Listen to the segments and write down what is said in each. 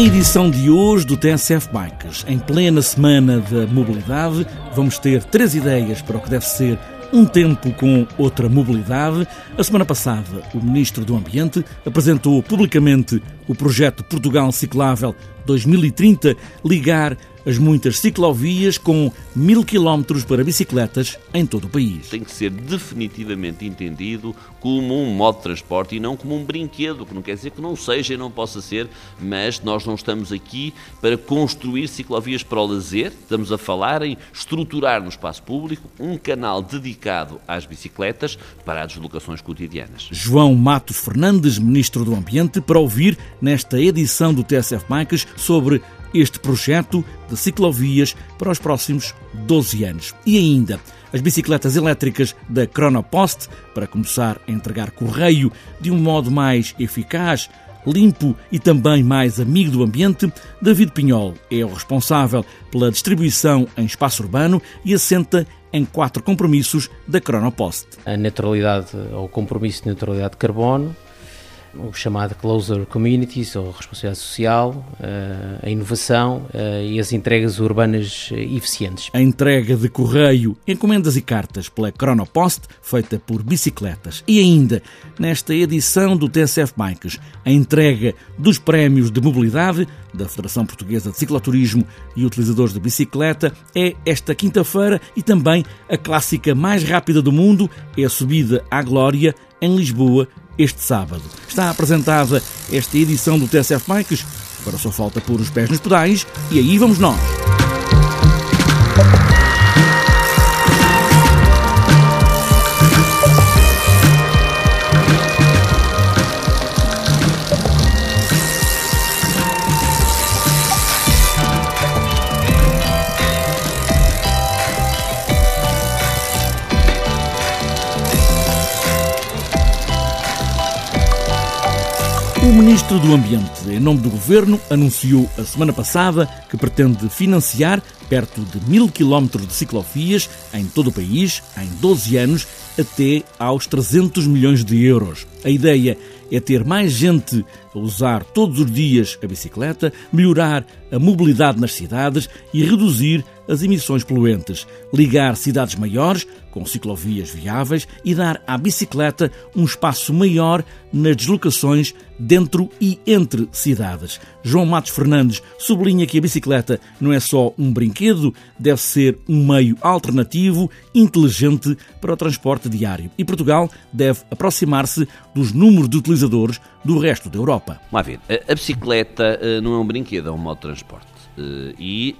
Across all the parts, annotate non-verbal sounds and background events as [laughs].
Edição de hoje do TSF Bikes, em plena semana da mobilidade, vamos ter três ideias para o que deve ser um tempo com outra mobilidade. A semana passada, o Ministro do Ambiente apresentou publicamente o projeto Portugal Ciclável 2030, ligar as muitas ciclovias com mil quilómetros para bicicletas em todo o país. Tem que ser definitivamente entendido como um modo de transporte e não como um brinquedo, que não quer dizer que não seja e não possa ser, mas nós não estamos aqui para construir ciclovias para o lazer, estamos a falar em estruturar no espaço público um canal dedicado às bicicletas para as deslocações cotidianas. João Matos Fernandes, Ministro do Ambiente, para ouvir nesta edição do TSF Bikes sobre este projeto de ciclovias para os próximos 12 anos. E ainda, as bicicletas elétricas da Chronopost para começar a entregar correio de um modo mais eficaz, limpo e também mais amigo do ambiente, David Pinhol é o responsável pela distribuição em espaço urbano e assenta em quatro compromissos da Chronopost. A neutralidade ou compromisso de neutralidade de carbono, o chamado Closer Communities, ou responsabilidade social, eh, a inovação eh, e as entregas urbanas eh, eficientes. A entrega de correio, encomendas e cartas pela Chronopost, feita por bicicletas. E ainda, nesta edição do TSF Bikes, a entrega dos prémios de mobilidade da Federação Portuguesa de Cicloturismo e Utilizadores de Bicicleta é esta quinta-feira e também a clássica mais rápida do mundo é a subida à Glória em Lisboa este sábado. Está apresentada esta edição do TSF Bikes, agora só falta pôr os pés nos pedais e aí vamos nós. O Ministro do Ambiente, em nome do Governo, anunciou a semana passada que pretende financiar perto de mil quilómetros de ciclovias em todo o país em 12 anos até aos 300 milhões de euros. A ideia é ter mais gente usar todos os dias a bicicleta, melhorar a mobilidade nas cidades e reduzir as emissões poluentes, ligar cidades maiores com ciclovias viáveis e dar à bicicleta um espaço maior nas deslocações dentro e entre cidades. João Matos Fernandes sublinha que a bicicleta não é só um brinquedo, deve ser um meio alternativo, inteligente para o transporte diário. E Portugal deve aproximar-se dos números de utilizadores do resto da Europa. Vamos ver, a, bicicleta eh, não é um brinquedo, é um modo de transporte. Eh, e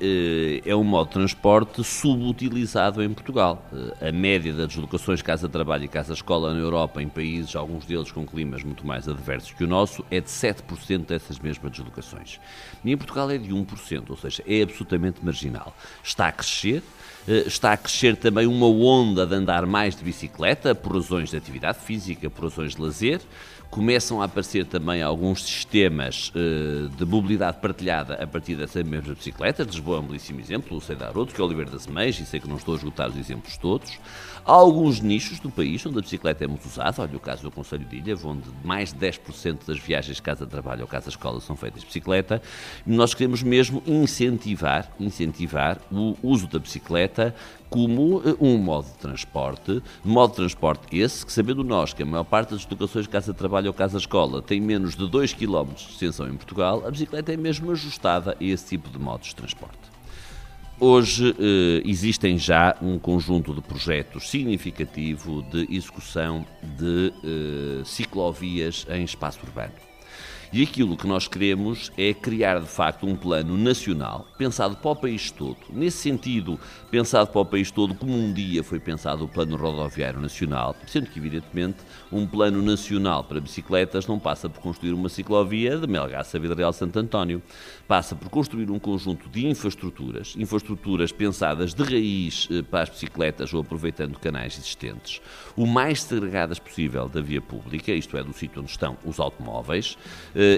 eh, é um modo de transporte subutilizado em Portugal. A média das deslocações casa-trabalho e casa-escola na Europa, em países, alguns deles com climas muito mais adversos que o nosso, é de 7% dessas mesmas deslocações. E em Portugal é de 1%, ou seja, é absolutamente marginal. Está a crescer, está a crescer também uma onda de andar mais de bicicleta, por razões de atividade física, por razões de lazer começam a aparecer também alguns sistemas uh, de mobilidade partilhada a partir dessas mesmas bicicletas. Lisboa é um belíssimo exemplo, sei dar outro, que é o Oliveira das Meias, e sei que não estou a esgotar os exemplos todos. Há alguns nichos do país onde a bicicleta é muito usada, olha o caso do Conselho de Ilha, onde mais de 10% das viagens casa-trabalho ou casa-escola são feitas de bicicleta. Nós queremos mesmo incentivar, incentivar o uso da bicicleta como eh, um modo de transporte, modo de transporte esse que, sabendo nós que a maior parte das deslocações casa-trabalho ou casa-escola tem menos de 2 km de extensão em Portugal, a bicicleta é mesmo ajustada a esse tipo de modos de transporte. Hoje eh, existem já um conjunto de projetos significativo de execução de eh, ciclovias em espaço urbano. E aquilo que nós queremos é criar de facto um plano nacional, pensado para o país todo. Nesse sentido, pensado para o país todo, como um dia foi pensado o Plano Rodoviário Nacional, sendo que, evidentemente, um plano nacional para bicicletas não passa por construir uma ciclovia de Melgaço a Real Santo António, passa por construir um conjunto de infraestruturas, infraestruturas pensadas de raiz eh, para as bicicletas ou aproveitando canais existentes, o mais segregadas possível da via pública, isto é, do sítio onde estão os automóveis,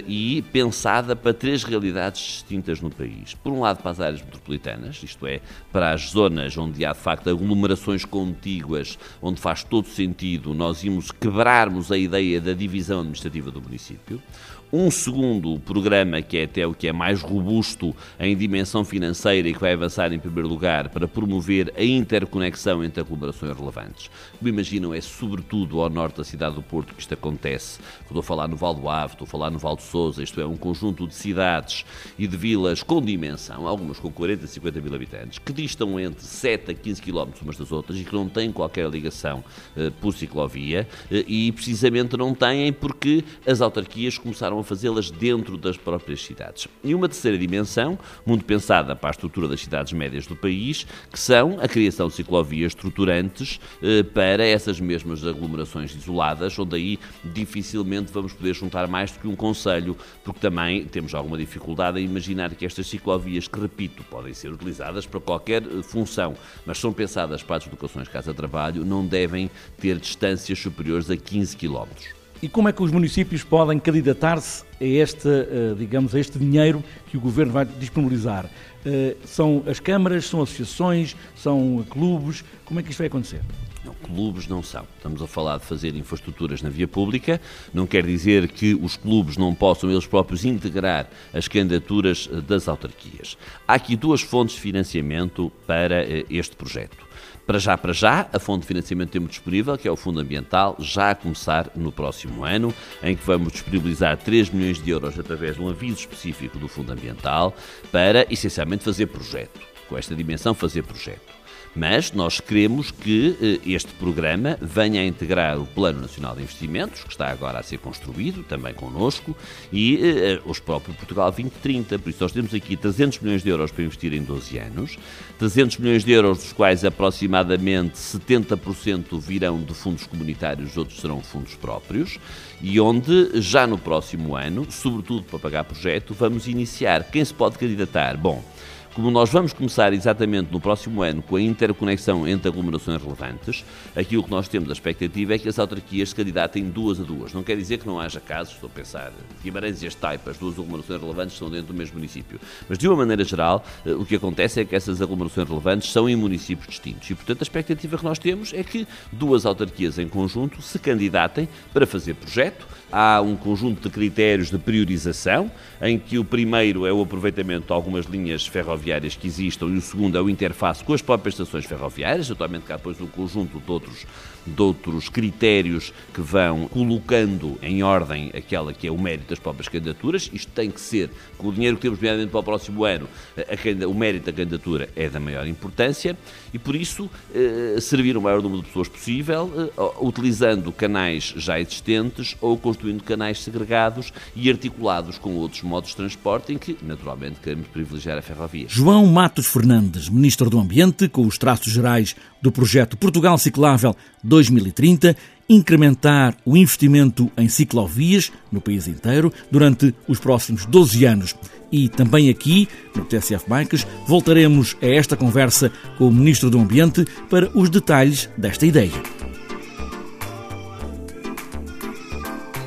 e pensada para três realidades distintas no país. Por um lado, para as áreas metropolitanas, isto é, para as zonas onde há de facto aglomerações contíguas, onde faz todo sentido nós irmos quebrarmos a ideia da divisão administrativa do município um segundo programa, que é até o que é mais robusto em dimensão financeira e que vai avançar em primeiro lugar para promover a interconexão entre aglomerações relevantes. Como imaginam, é sobretudo ao norte da cidade do Porto que isto acontece. Estou a falar no Val do Ave, estou a falar no Val de Sousa, isto é, um conjunto de cidades e de vilas com dimensão, algumas com 40, 50 mil habitantes, que distam entre 7 a 15 km umas das outras e que não têm qualquer ligação uh, por ciclovia uh, e precisamente não têm porque as autarquias começaram a fazê-las dentro das próprias cidades. E uma terceira dimensão, muito pensada para a estrutura das cidades médias do país, que são a criação de ciclovias estruturantes eh, para essas mesmas aglomerações isoladas, onde aí dificilmente vamos poder juntar mais do que um conselho, porque também temos alguma dificuldade em imaginar que estas ciclovias, que repito, podem ser utilizadas para qualquer eh, função, mas são pensadas para as deslocações casa-trabalho, não devem ter distâncias superiores a 15 quilómetros. E como é que os municípios podem candidatar-se a este, eh, digamos, a este dinheiro que o Governo vai disponibilizar? Eh, são as câmaras, são associações, são clubes? Como é que isto vai acontecer? Não, clubes não são. Estamos a falar de fazer infraestruturas na via pública. Não quer dizer que os clubes não possam eles próprios integrar as candidaturas eh, das autarquias. Há aqui duas fontes de financiamento para este projeto. Para já, para já, a fonte de financiamento temos disponível, que é o Fundo Ambiental, já a começar no próximo ano, em que vamos disponibilizar 3 milhões de euros através de um aviso específico do Fundo Ambiental para, essencialmente, fazer projeto. Com esta dimensão, fazer projeto. Mas nós queremos que eh, este programa venha a integrar o Plano Nacional de Investimentos, que está agora a ser construído, também connosco, e eh, os próprios Portugal 2030. Por isso, nós temos aqui 300 milhões de euros para investir em 12 anos, 300 milhões de euros, dos quais aproximadamente 70% virão de fundos comunitários, outros serão fundos próprios, e onde já no próximo ano, sobretudo para pagar projeto, vamos iniciar. Quem se pode candidatar? Bom, como nós vamos começar exatamente no próximo ano com a interconexão entre aglomerações relevantes, aquilo que nós temos a expectativa é que as autarquias se candidatem duas a duas. Não quer dizer que não haja casos, estou a pensar, Guimarães e as Taipas, duas aglomerações relevantes estão dentro do mesmo município. Mas de uma maneira geral, eh, o que acontece é que essas aglomerações relevantes são em municípios distintos. E, portanto, a expectativa que nós temos é que duas autarquias em conjunto se candidatem para fazer projeto. Há um conjunto de critérios de priorização, em que o primeiro é o aproveitamento de algumas linhas ferroviárias que existam e o segundo é o interface com as próprias estações ferroviárias, atualmente cá depois um conjunto de outros, de outros critérios que vão colocando em ordem aquela que é o mérito das próprias candidaturas. Isto tem que ser, com o dinheiro que temos nomeadamente para o próximo ano, a, o mérito da candidatura é da maior importância e por isso eh, servir o maior número de pessoas possível, eh, utilizando canais já existentes ou construindo canais segregados e articulados com outros modos de transporte em que, naturalmente, queremos privilegiar a ferrovia. João Matos Fernandes, Ministro do Ambiente, com os traços gerais do projeto Portugal Ciclável 2030, incrementar o investimento em ciclovias no país inteiro durante os próximos 12 anos. E também aqui, no TSF Bikes, voltaremos a esta conversa com o Ministro do Ambiente para os detalhes desta ideia.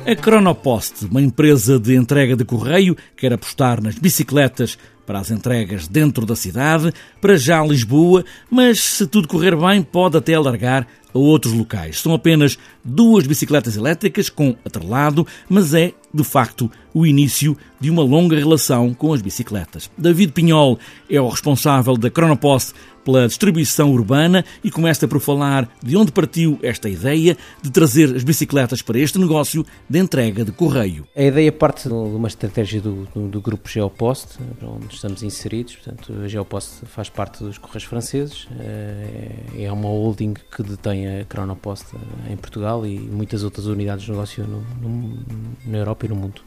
A Cronopost, uma empresa de entrega de correio, quer apostar nas bicicletas para as entregas dentro da cidade, para já Lisboa, mas se tudo correr bem, pode até alargar a outros locais. São apenas duas bicicletas elétricas com atrelado, mas é, de facto, o início de uma longa relação com as bicicletas. David Pinhol é o responsável da Cronopost pela distribuição urbana e começa por falar de onde partiu esta ideia de trazer as bicicletas para este negócio de entrega de correio. A ideia parte de uma estratégia do, do, grupo Geopost, onde estamos inseridos. Portanto, a Geopost faz parte dos Correios Franceses, eh, é uma holding que detém a Cronopost em Portugal e muitas outras unidades de negócio no, no, na Europa e no mundo.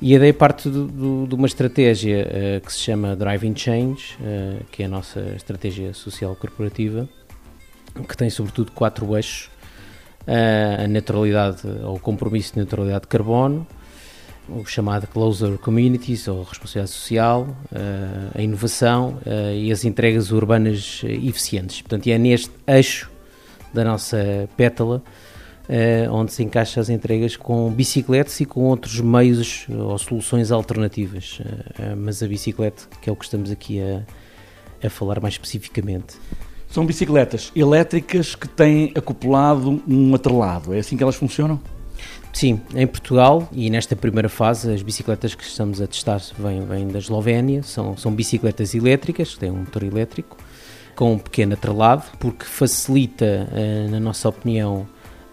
E a ideia parte do, do, de uma estratégia uh, que se chama Driving Change, uh, que é a nossa estratégia social corporativa, que tem sobretudo quatro eixos: uh, a neutralidade ou compromisso de neutralidade de carbono, o chamado Closer Communities ou responsabilidade social, a inovação e as entregas urbanas eficientes. Portanto, é neste eixo da nossa pétala Uh, onde se encaixa as entregas com bicicletas e com outros meios ou soluções alternativas. Uh, mas a bicicleta, que é o que estamos aqui a, a falar mais especificamente. São bicicletas elétricas que têm acoplado um atrelado, é assim que elas funcionam? Sim, em Portugal e nesta primeira fase as bicicletas que estamos a testar vêm, vêm da Eslovénia, são, são bicicletas elétricas, têm um motor elétrico, com um pequeno atrelado, porque facilita, na nossa opinião,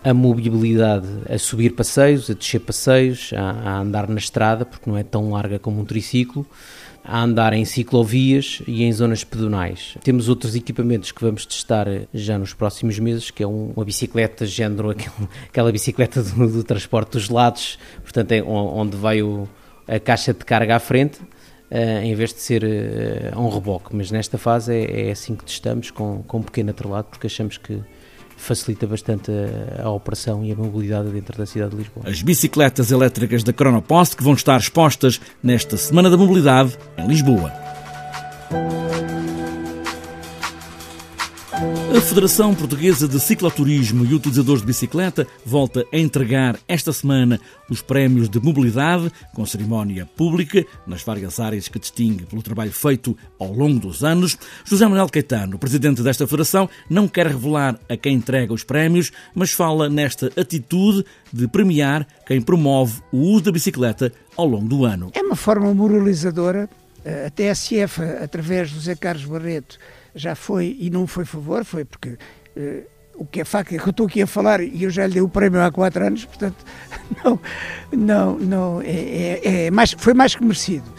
a mobilidade a subir passeios, a descer passeios, a, a, andar na estrada, porque não é tão larga como um triciclo, a andar em ciclovias e em zonas pedonais. Temos outros equipamentos que vamos testar já nos próximos meses, que é uma bicicleta género, [laughs] aquela bicicleta do, do transporte dos lados, portanto, é onde vai o, a caixa de carga à frente, Uh, em vez de ser uh, um reboque. Mas nesta fase é, é, assim que testamos, com, com um pequeno atrelado, porque achamos que facilita bastante a, a, operação e a mobilidade dentro da cidade de Lisboa. As bicicletas elétricas da Cronopost que vão estar expostas nesta Semana da Mobilidade em Lisboa. A Federação Portuguesa de Cicloturismo e Utilizadores de Bicicleta volta a entregar esta semana os prémios de mobilidade, com cerimónia pública, nas várias áreas que distingue pelo trabalho feito ao longo dos anos. José Manuel Caetano, presidente desta federação, não quer revelar a quem entrega os prémios, mas fala nesta atitude de premiar quem promove o uso da bicicleta ao longo do ano. É uma forma moralizadora. A TSF, através do José Carlos Barreto, já foi, e não foi favor, foi porque uh, o que é facto é que eu estou aqui a falar e eu já lhe dei o prémio há quatro anos, portanto, [laughs] não, não, não, é, é, é mais, foi mais que merecido.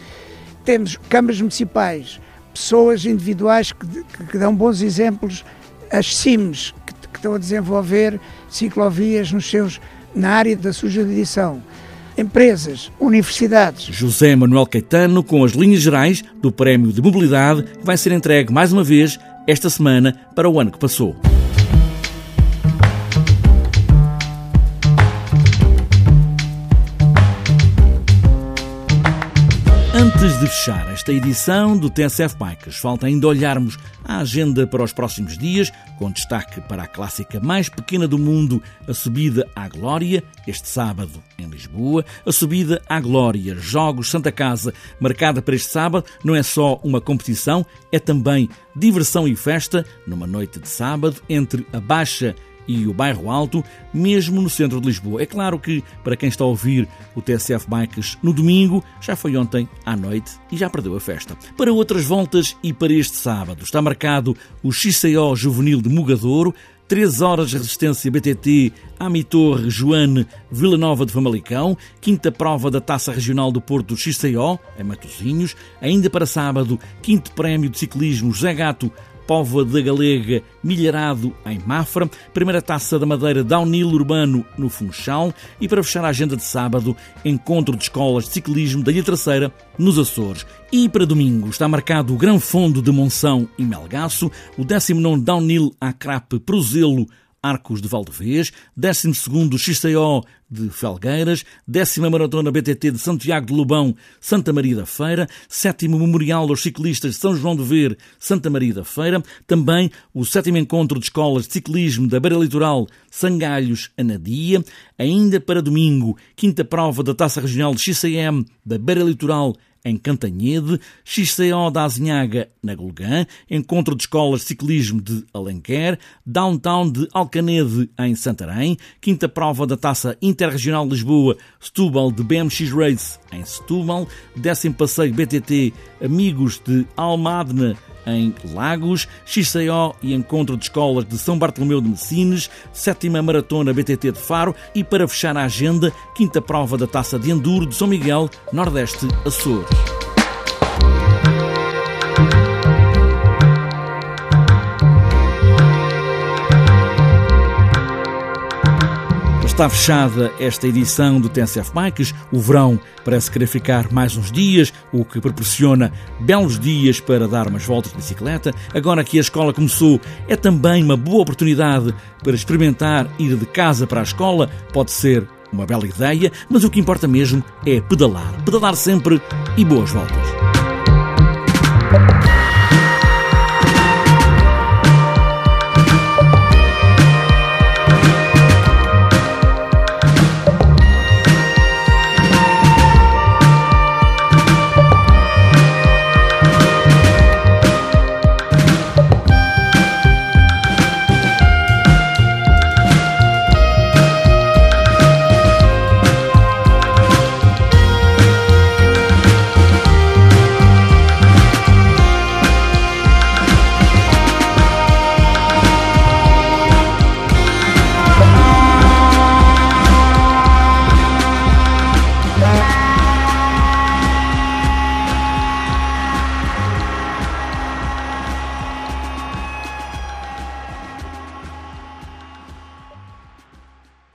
Temos câmaras municipais, pessoas individuais que, que, que dão bons exemplos, as CIMs, que, que, estão a desenvolver ciclovias nos seus, na área da sua jurisdição empresas, universidades. José Manuel Caetano com as linhas gerais do Prémio de Mobilidade que vai ser entregue mais uma vez esta semana para o ano que passou. Antes de fechar esta edição do TSF Bikes, falta ainda olharmos a agenda para os próximos dias, com destaque para a clássica mais pequena do mundo, a subida à Glória, este sábado em Lisboa. A subida à Glória, Jogos Santa Casa, marcada para este sábado, não é só uma competição, é também diversão e festa, numa noite de sábado, entre a Baixa e o bairro Alto, mesmo no centro de Lisboa. É claro que, para quem está a ouvir o TSF Bikes no domingo, já foi ontem à noite e já perdeu a festa. Para outras voltas e para este sábado, está marcado o XCO Juvenil de Mugadouro, 3 horas de resistência BTT Amitorre Joane Vila Nova de Famalicão, quinta prova da Taça Regional do Porto XCO, em Matosinhos, ainda para sábado, quinto prémio de ciclismo José Gato Póvoa da Galega, Milharado, em Mafra, primeira taça da Madeira Downhill Urbano, no Funchal, e para fechar a agenda de sábado, encontro de escolas de ciclismo da Ilha Terceira, nos Açores. E para domingo está marcado o Grão Fundo de Monção e Melgaço, o 19 Downhill Acrape Prozelo, Arcos de Valdevez, 12 XCO de Felgueiras, 10 Maratona BTT de Santiago de Lobão, Santa Maria da Feira, 7 Memorial aos Ciclistas de São João de Ver, Santa Maria da Feira, também o 7 Encontro de Escolas de Ciclismo da Beira Litoral, Sangalhos, Anadia, ainda para domingo, quinta prova da Taça Regional de XCM da Beira Litoral em Cantanhede, XCO da Azinhaga, na Golgã, Encontro de Escolas de Ciclismo de Alenquer, Downtown de Alcanede, em Santarém, Quinta Prova da Taça Interregional Lisboa, Setúbal de BMX Race, em Setúbal, Décimo Passeio BTT Amigos de Almadna, em Lagos, XCO e Encontro de Escolas de São Bartolomeu de Messines, sétima Maratona BTT de Faro e, para fechar a agenda, quinta prova da Taça de Enduro de São Miguel, Nordeste, Açores. Está fechada esta edição do TNCF Bikes. O verão parece querer ficar mais uns dias, o que proporciona belos dias para dar umas voltas de bicicleta. Agora que a escola começou, é também uma boa oportunidade para experimentar ir de casa para a escola. Pode ser uma bela ideia, mas o que importa mesmo é pedalar. Pedalar sempre e boas voltas.